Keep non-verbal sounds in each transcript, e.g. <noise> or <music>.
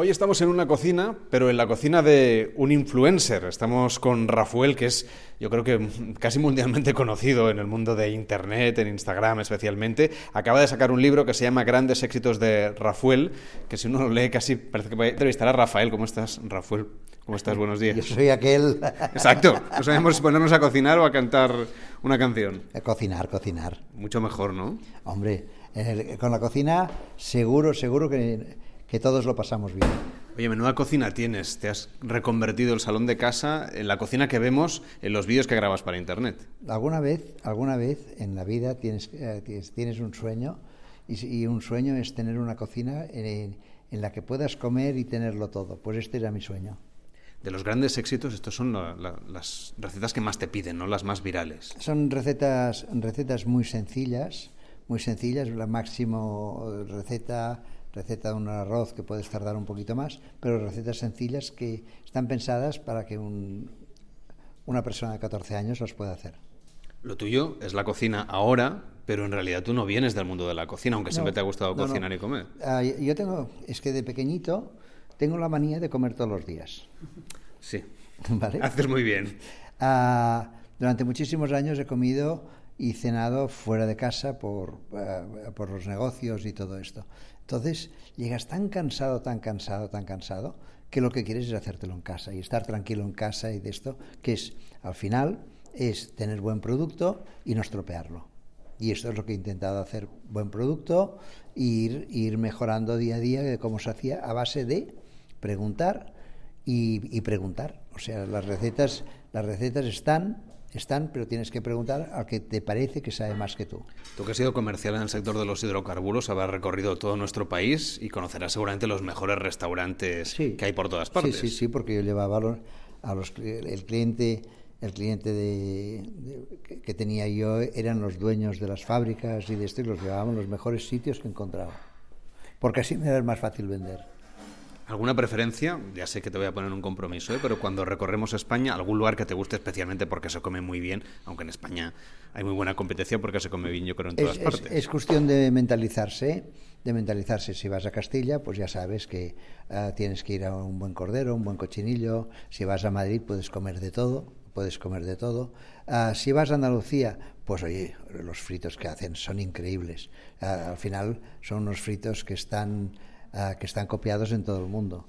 Hoy estamos en una cocina, pero en la cocina de un influencer. Estamos con Rafael, que es, yo creo que casi mundialmente <laughs> conocido en el mundo de Internet, en Instagram especialmente. Acaba de sacar un libro que se llama Grandes éxitos de Rafael, que si uno lo lee casi parece que va a entrevistar a Rafael. ¿Cómo estás, Rafael? ¿Cómo estás? <laughs> Buenos días. Yo soy aquel... <laughs> Exacto. No sabemos si ponernos a cocinar o a cantar una canción. A cocinar, cocinar. Mucho mejor, ¿no? Hombre, con la cocina seguro, seguro que que todos lo pasamos bien. Oye, menuda cocina tienes. Te has reconvertido el salón de casa en la cocina que vemos en los vídeos que grabas para internet. Alguna vez, alguna vez en la vida tienes, eh, tienes, un sueño y, un sueño es tener una cocina en, la que puedas comer y tenerlo todo. Pues este era mi sueño. De los grandes éxitos, estos son las recetas que más te piden, ¿no? Las más virales. Son recetas, recetas muy sencillas, muy sencillas. La máximo receta receta de un arroz que puedes tardar un poquito más, pero recetas sencillas que están pensadas para que una persona de 14 años las pueda hacer. Lo tuyo es la cocina ahora, pero en realidad tú no vienes del mundo de la cocina, aunque siempre te ha gustado cocinar y comer. Ah, yo tengo, es que de pequeñito tengo la manía de comer todos los días. Sí. <laughs> ¿Vale? Haces muy bien. <laughs> Ah, durante muchísimos años he comido y cenado fuera de casa por, eh, por los negocios y todo esto. Entonces llegas tan cansado, tan cansado, tan cansado, que lo que quieres es hacértelo en casa y estar tranquilo en casa y de esto, que es, al final, es tener buen producto y no estropearlo. Y esto es lo que he intentado hacer, buen producto ir, ir mejorando día a día de cómo se hacía a base de preguntar y, y preguntar. O sea, las recetas, las recetas están están, pero tienes que preguntar al que te parece que sabe más que tú. Tú que has sido comercial en el sector de los hidrocarburos, habrás recorrido todo nuestro país y conocerás seguramente los mejores restaurantes que hay por todas partes. Sí, sí, sí, porque yo llevaba a los, el cliente el cliente que tenía yo eran los dueños de las fábricas y de esto y los llevábamos a los mejores sitios que encontraba. Porque así me era más fácil vender. ¿Alguna preferencia? Ya sé que te voy a poner un compromiso, ¿eh? pero cuando recorremos España, algún lugar que te guste especialmente porque se come muy bien, aunque en España hay muy buena competencia porque se come bien, yo creo, en todas partes. Es, cuestión de mentalizarse, de mentalizarse. Si vas a Castilla, pues ya sabes que ah, tienes que ir a un buen cordero, un buen cochinillo. Si vas a Madrid, puedes comer de todo, puedes comer de todo. Ah, si vas a Andalucía, pues oye, los fritos que hacen son increíbles. Ah, al final son unos fritos que están que están copiados en todo el mundo.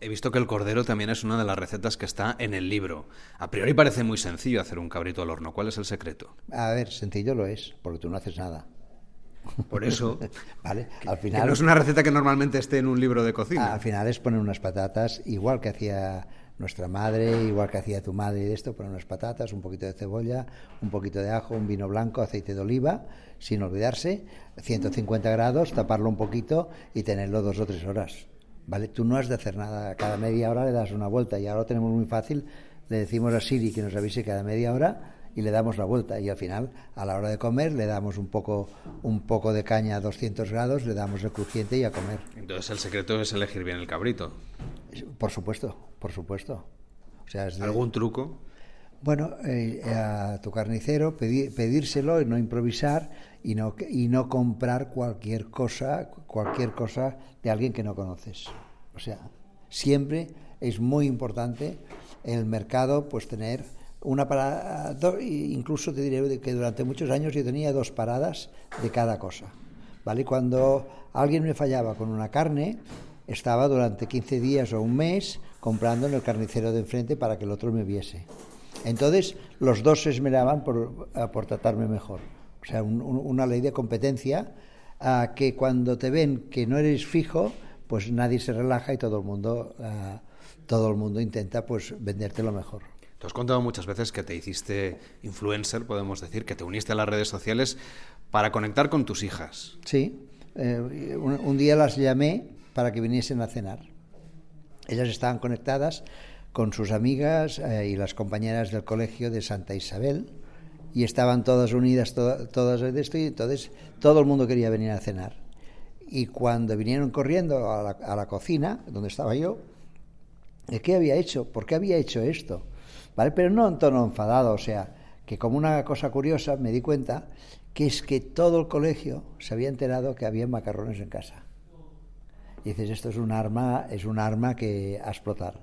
He visto que el cordero también es una de las recetas que está en el libro. A priori parece muy sencillo hacer un cabrito al horno. ¿Cuál es el secreto? A ver, sencillo lo es, porque tú no haces nada. Por eso, <laughs> vale, al final no es una receta que normalmente esté en un libro de cocina. Al final es poner unas patatas, igual que hacía nuestra madre, igual que hacía tu madre esto, poner unas patatas, un poquito de cebolla, un poquito de ajo, un vino blanco, aceite de oliva, sin olvidarse, 150 grados, taparlo un poquito y tenerlo dos o tres horas. ¿Vale? Tú no has de hacer nada, cada media hora le das una vuelta y ahora tenemos muy fácil, le decimos a Siri que nos avise cada media hora y le damos la vuelta y al final a la hora de comer le damos un poco un poco de caña a 200 grados, le damos el crujiente y a comer. Entonces el secreto es elegir bien el cabrito. Por supuesto, por supuesto. O sea, ¿Algún truco? Bueno, eh, a tu carnicero pedírselo y no improvisar y no, y no comprar cualquier cosa, cualquier cosa de alguien que no conoces. O sea, siempre es muy importante en el mercado pues tener una parada, incluso te diré que durante muchos años yo tenía dos paradas de cada cosa. ¿Vale? Cuando alguien me fallaba con una carne, estaba durante 15 días o un mes comprando en el carnicero de enfrente para que el otro me viese. Entonces, los dos se esmeraban por, por tratarme mejor. O sea, una ley de competencia a que cuando te ven que no eres fijo, pues nadie se relaja y todo el mundo, todo el mundo intenta pues venderte lo mejor. Te has contado muchas veces que te hiciste influencer, podemos decir, que te uniste a las redes sociales para conectar con tus hijas. Sí, eh, un, día las llamé para que viniesen a cenar. Ellas estaban conectadas con sus amigas eh, y las compañeras del colegio de Santa Isabel y estaban todas unidas, todas de esto, y entonces todo el mundo quería venir a cenar. Y cuando vinieron corriendo a la, a la cocina, donde estaba yo, ¿qué había hecho? ¿Por qué había hecho esto? Pero no en tono enfadado, o sea, que como una cosa curiosa me di cuenta que es que todo el colegio se había enterado que había macarrones en casa. dices, esto es un arma, es un arma que a explotar.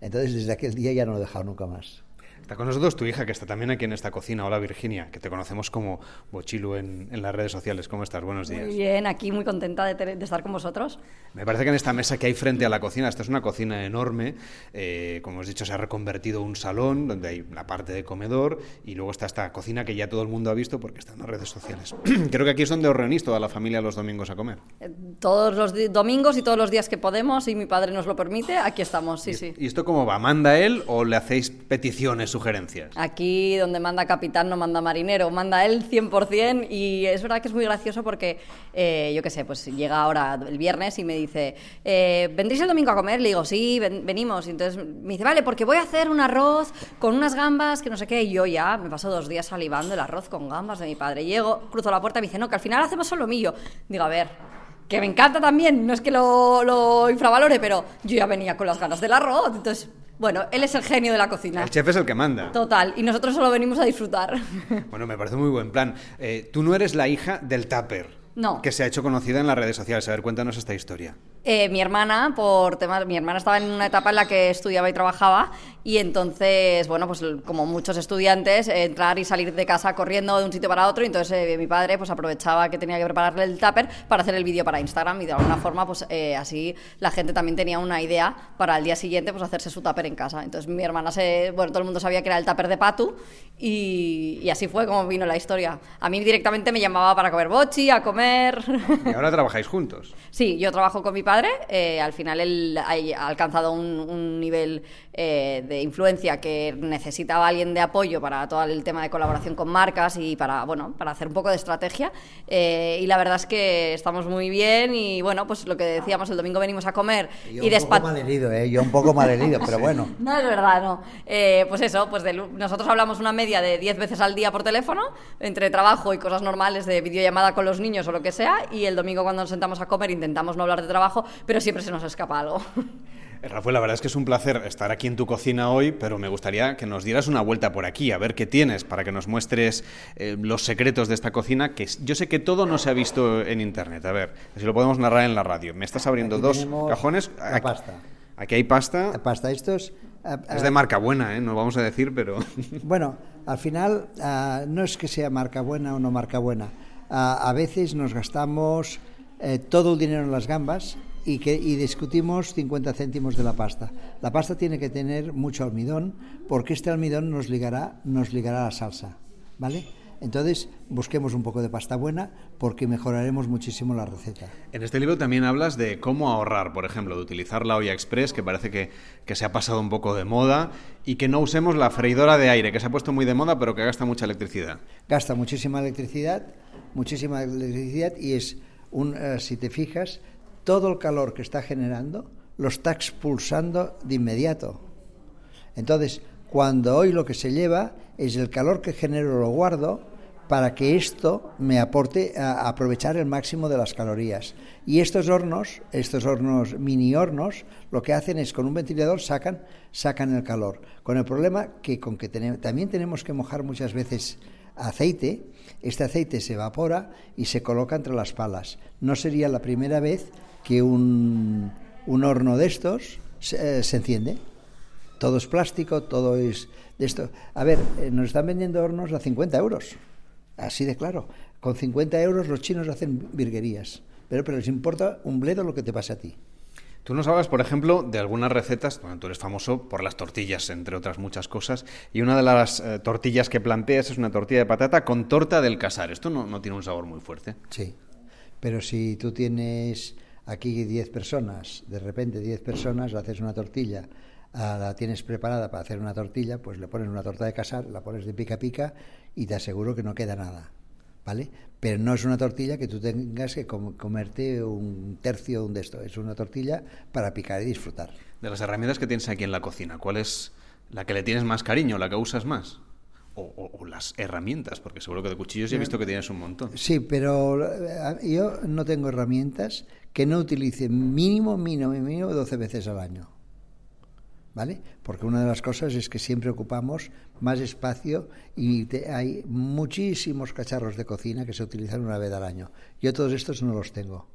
Entonces, desde aquel día ya no lo he dejado nunca más. Está con nosotros tu hija, que está también aquí en esta cocina. Hola Virginia, que te conocemos como Bochilu en, las redes sociales. ¿Cómo estás? Buenos días. Muy bien, aquí muy contenta de, estar con vosotros. Me parece que en esta mesa que hay frente a la cocina, esta es una cocina enorme, eh, como os he dicho, se ha reconvertido un salón donde hay la parte de comedor y luego está esta cocina que ya todo el mundo ha visto porque está en las redes sociales. <clears throat> Creo que aquí es donde os reunís toda la familia los domingos a comer. Eh, todos los domingos y todos los días que podemos, y mi padre nos lo permite, aquí estamos, sí, sí. ¿Y esto cómo va? ¿Manda él o le hacéis peticiones? Sugerencias. Aquí donde manda capitán no manda marinero, manda él 100% y es verdad que es muy gracioso porque, eh, yo qué sé, pues llega ahora el viernes y me dice, eh, ¿vendréis el domingo a comer? Le digo, sí, venimos. Y entonces me dice, vale, porque voy a hacer un arroz con unas gambas que no sé qué. Y yo ya me paso dos días salivando el arroz con gambas de mi padre. Llego, cruzo la puerta y me dice, no, que al final hacemos solo mío. Digo, a ver, que me encanta también, no es que lo, lo infravalore, pero yo ya venía con las ganas del arroz. Entonces, bueno, él es el genio de la cocina. El chef es el que manda. Total, y nosotros solo venimos a disfrutar. <laughs> Bueno, me parece muy buen plan. Eh, tú no eres la hija del tupper. No. Que se ha hecho conocida en las redes sociales. A ver, cuéntanos esta historia. Eh, mi hermana, por temas, mi hermana estaba en una etapa en la que estudiaba y trabajaba y entonces, bueno, pues como muchos estudiantes, entrar y salir de casa corriendo de un sitio para otro y entonces eh, mi padre pues aprovechaba que tenía que prepararle el tupper para hacer el vídeo para Instagram y de alguna forma pues eh, así la gente también tenía una idea para el día siguiente pues hacerse su tupper en casa. Entonces mi hermana se, bueno, todo el mundo sabía que era el tupper de Patu y, y así fue como vino la historia. A mí directamente me llamaba para comer bochi, a comer ¿Y ahora trabajáis juntos? <laughs> Sí, yo trabajo con mi padre. Eh, al final él ha alcanzado un, nivel eh, de influencia que necesitaba alguien de apoyo para todo el tema de colaboración con marcas y para, bueno, para hacer un poco de estrategia. Eh, y la verdad es que estamos muy bien y bueno, pues lo que decíamos, el domingo venimos a comer yo y un herido, ¿eh? Yo un poco mal herido, pero <laughs> bueno. no es verdad, no. pues eso, pues nosotros hablamos una media de 10 veces al día por teléfono, entre trabajo y cosas normales de videollamada con los niños o lo que sea, y el domingo cuando nos sentamos a comer intentamos no hablar de trabajo, pero siempre se nos escapa algo. <laughs> Rafael, la verdad es que es un placer estar aquí en tu cocina hoy, pero me gustaría que nos dieras una vuelta por aquí, a ver qué tienes, para que nos muestres eh, los secretos de esta cocina, que yo sé que todo no se ha visto en Internet. A ver, si lo podemos narrar en la radio. Me estás abriendo dos cajones. Aquí, pasta. Aquí hay pasta. Pasta, estos... Es de marca buena, ¿eh? no vamos a decir, pero... <laughs> Bueno, al final ah, no es que sea marca buena o no marca buena. Ah, a veces nos gastamos eh, todo el dinero en las gambas y, que, y discutimos 50 céntimos de la pasta. La pasta tiene que tener mucho almidón porque este almidón nos ligará, nos ligará a la salsa, ¿vale? Entonces, busquemos un poco de pasta buena porque mejoraremos muchísimo la receta. En este libro también hablas de cómo ahorrar, por ejemplo, de utilizar la olla express, que parece que, que, se ha pasado un poco de moda, y que no usemos la freidora de aire, que se ha puesto muy de moda, pero que gasta mucha electricidad. Gasta muchísima electricidad, muchísima electricidad, y es, un, eh, si te fijas, todo el calor que está generando lo está expulsando de inmediato. Entonces, cuando hoy lo que se lleva es el calor que genero lo guardo para que esto me aporte a aprovechar el máximo de las calorías. Y estos hornos, estos hornos mini hornos, lo que hacen es con un ventilador sacan sacan el calor. Con el problema que con que también tenemos que mojar muchas veces aceite, este aceite se evapora y se coloca entre las palas. No sería la primera vez que un, un horno de estos se, eh, se, enciende. Todo es plástico, todo es de esto. A ver, eh, nos están vendiendo hornos a 50 euros. Así de claro. Con 50 euros los chinos hacen virguerías. Pero, pero les importa un bledo lo que te pasa a ti. Tú nos hablas, por ejemplo, de algunas recetas, bueno, tú eres famoso por las tortillas, entre otras muchas cosas, y una de las eh, tortillas que planteas es una tortilla de patata con torta del casar. Esto no, no tiene un sabor muy fuerte. Sí, pero si tú tienes aquí 10 personas, de repente 10 personas, haces una tortilla, ah, la tienes preparada para hacer una tortilla, pues le pones una torta de casar, la pones de pica pica y te aseguro que no queda nada. ¿Vale? Pero no es una tortilla que tú tengas que comerte un tercio de esto, es una tortilla para picar y disfrutar. De las herramientas que tienes aquí en la cocina, ¿cuál es la que le tienes más cariño, la que usas más? O, las herramientas, porque seguro que de cuchillos ya he visto que tienes un montón. Sí, pero eh, yo no tengo herramientas que no utilice mínimo, mínimo, mínimo 12 veces al año. ¿Vale? Porque una de las cosas es que siempre ocupamos más espacio y hay muchísimos cacharros de cocina que se utilizan una vez al año. Yo todos estos no los tengo,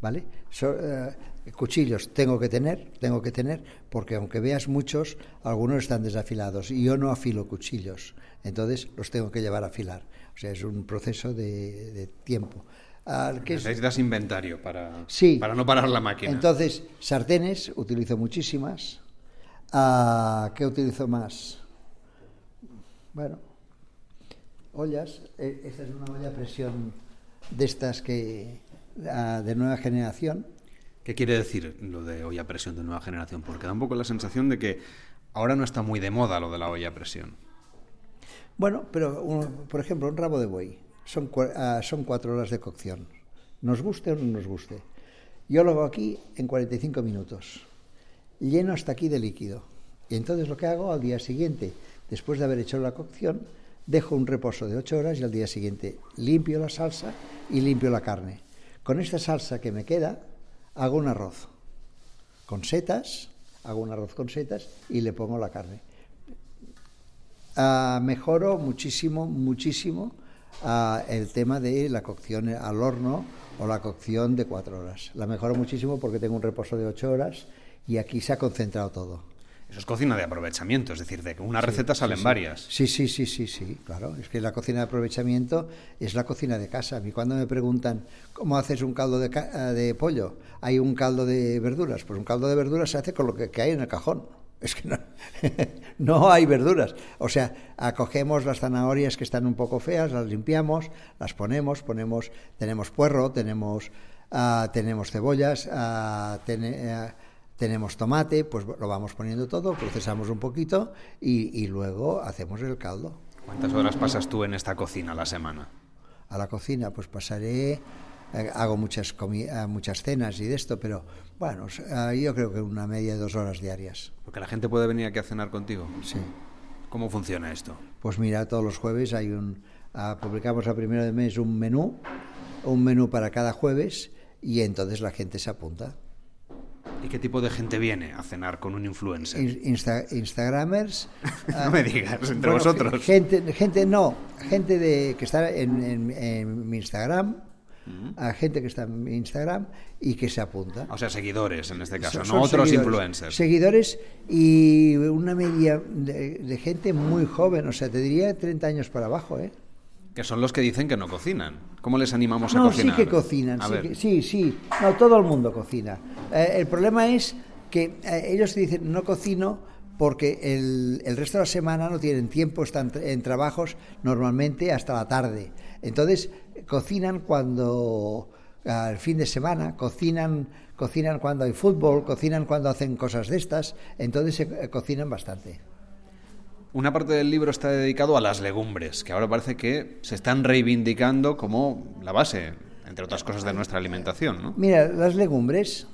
¿vale? So- eh, cuchillos tengo que tener, tengo que tener, porque aunque veas muchos, algunos están desafilados y yo no afilo cuchillos, entonces los tengo que llevar a afilar. O sea, es un proceso de, de tiempo. Al que es- Necesitas inventario para, Sí. para no parar la máquina. Entonces, sartenes utilizo muchísimas. Ah, ¿Qué utilizo más? Bueno, ollas. Eh, Esta es una olla a presión de estas que ah, de nueva generación. ¿Qué quiere decir lo de olla a presión de nueva generación? Porque da un poco la sensación de que ahora no está muy de moda lo de la olla a presión. Bueno, pero uno- por ejemplo, un rabo de buey son, ah, son cuatro horas de cocción. Nos guste o no nos guste. Yo lo hago aquí en 45 minutos. Lleno hasta aquí de líquido. Y entonces lo que hago al día siguiente, después de haber hecho la cocción, dejo un reposo de 8 horas y al día siguiente limpio la salsa y limpio la carne. Con esta salsa que me queda, hago un arroz con setas, hago un arroz con setas y le pongo la carne. Ah, mejoro muchísimo, muchísimo ah, el tema de la cocción al horno o la cocción de cuatro horas. La mejoro muchísimo porque tengo un reposo de ocho horas y aquí se ha concentrado todo. Eso es cocina de aprovechamiento, es decir, de que una receta salen varias. Sí, sí, sí, sí, sí, claro. Es que la cocina de aprovechamiento es la cocina de casa. A mí cuando me preguntan cómo haces un caldo de, ca- de pollo, hay un caldo de verduras. Pues un caldo de verduras se hace con lo que, que hay en el cajón. Es que no, <laughs> no hay verduras. O sea, acogemos las zanahorias que están un poco feas, las limpiamos, las ponemos, ponemos, tenemos puerro, tenemos, ah, tenemos cebollas, ah, ah, tenemos tomate, pues lo vamos poniendo todo, procesamos un poquito y, y luego hacemos el caldo. ¿Cuántas horas pasas tú en esta cocina a la semana? A la cocina, pues pasaré, eh, hago muchas, eh, muchas cenas y de esto, pero bueno, eh, yo creo que una media de dos horas diarias. Porque la gente puede venir aquí a cenar contigo. Sí. ¿Cómo funciona esto? Pues mira, todos los jueves hay un, ah, publicamos a primero de mes un menú, un menú para cada jueves y entonces la gente se apunta. ¿Y qué tipo de gente viene a cenar con un influencer? In- Insta- Instagramers. <laughs> No me digas, entre vosotros. Gente, gente no, gente de, que está en, en- en mi Instagram, a gente que está en mi Instagram y que se apunta. O sea, seguidores en este caso, Son- no son otros seguidores. influencers. Seguidores y una media de, de gente muy joven, o sea, te diría 30 años para abajo, ¿eh? Que son los que dicen que no cocinan. ¿Cómo les animamos a No, cocinar? sí que cocinan, A sí, ver, que- sí, sí. No, todo el mundo cocina. Eh, el problema es que eh, ellos dicen no cocino porque el, el resto de la semana no tienen tiempo, están en trabajos normalmente hasta la tarde. Entonces cocinan cuando al fin de semana, cocinan, cocinan cuando hay fútbol, cocinan cuando hacen cosas de estas, entonces eh, cocinan bastante. Una parte del libro está dedicado a las legumbres, que ahora parece que se están reivindicando como la base, entre otras cosas, de nuestra alimentación, ¿no? Mira, las legumbres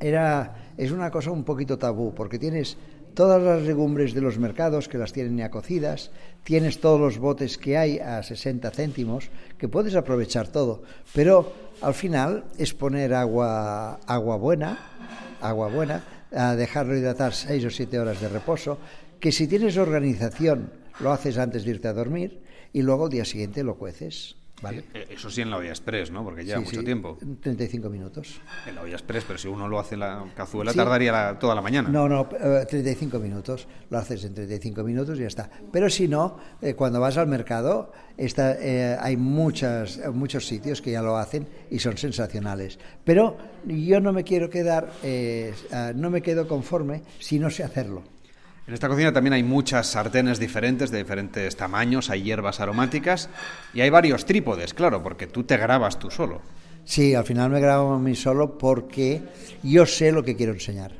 era, es una cosa un poquito tabú, porque tienes todas las legumbres de los mercados que las tienen ya cocidas, tienes todos los botes que hay a 60 céntimos, que puedes aprovechar todo, pero al final es poner agua, agua buena, agua buena, dejarlo hidratar 6 o 7 horas de reposo, que si tienes organización lo haces antes de irte a dormir y luego al día siguiente lo cueces, ¿vale? Eh, Eso sí en la olla express, ¿no? Porque lleva Sí, mucho sí, tiempo. 35 minutos. En la olla express, pero si uno lo hace en la cazuela Sí. tardaría la- toda la mañana. No, no, eh, 35 minutos. Lo haces en 35 minutos y ya está. Pero si no, eh, cuando vas al mercado, está, eh, hay muchas, eh, muchos sitios que ya lo hacen y son sensacionales. Pero yo no me quiero quedar, eh, no me quedo conforme si no sé hacerlo. En esta cocina también hay muchas sartenes diferentes, de diferentes tamaños, hay hierbas aromáticas y hay varios trípodes, claro, porque tú te grabas tú solo. Sí, al final me grabo a mí solo porque yo sé lo que quiero enseñar.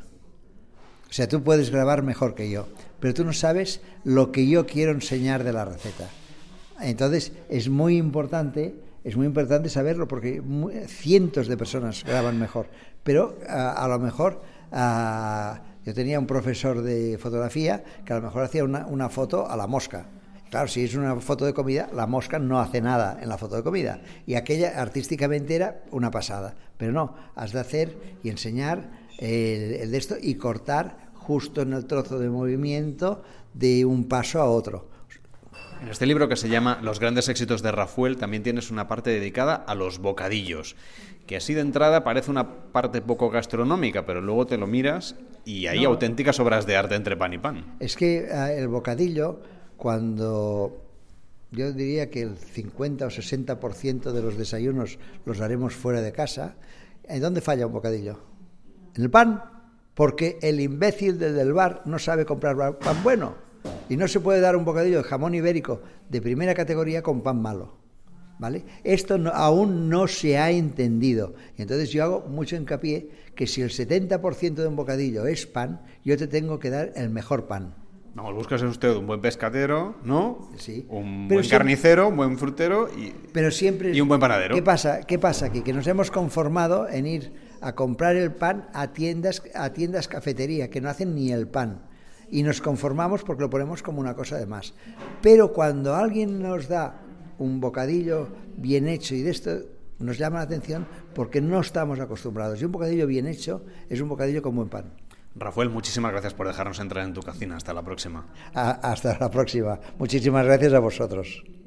O sea, tú puedes grabar mejor que yo, pero tú no sabes lo que yo quiero enseñar de la receta. Entonces, es muy importante, es muy importante saberlo porque cientos de personas graban mejor, pero a, lo mejor yo tenía un profesor de fotografía que a lo mejor hacía una, una foto a la mosca. Claro, si es una foto de comida, la mosca no hace nada en la foto de comida. Y aquella artísticamente era una pasada. Pero no, has de hacer y enseñar el, el de esto y cortar justo en el trozo de movimiento de un paso a otro. En este libro que se llama Los grandes éxitos de Rafael también tienes una parte dedicada a los bocadillos, que así de entrada parece una parte poco gastronómica, pero luego te lo miras y hay auténticas obras de arte entre pan y pan. Es que eh, el bocadillo, cuando yo diría que el 50 o 60% de los desayunos los haremos fuera de casa, ¿en dónde falla un bocadillo? ¿En el pan? Porque el imbécil del bar no sabe comprar pan bueno. Y no se puede dar un bocadillo de jamón ibérico de primera categoría con pan malo. ¿Vale? Esto aún no se ha entendido. Y entonces yo hago mucho hincapié que si el 70% de un bocadillo es pan, yo te tengo que dar el mejor pan. Vamos, buscas usted un buen pescadero, ¿no? Sí. Un buen carnicero, un buen frutero y, pero siempre, y un buen panadero. ¿Qué pasa? ¿Qué pasa aquí? Que nos hemos conformado en ir a comprar el pan a tiendas, a tiendas cafetería, que no hacen ni el pan y nos conformamos porque lo ponemos como una cosa de más. Pero cuando alguien nos da un bocadillo bien hecho y de esto nos llama la atención porque no estamos acostumbrados. Y un bocadillo bien hecho es un bocadillo con buen pan. Rafael, muchísimas gracias por dejarnos entrar en tu cocina. Hasta la próxima. hasta la próxima. Muchísimas gracias a vosotros.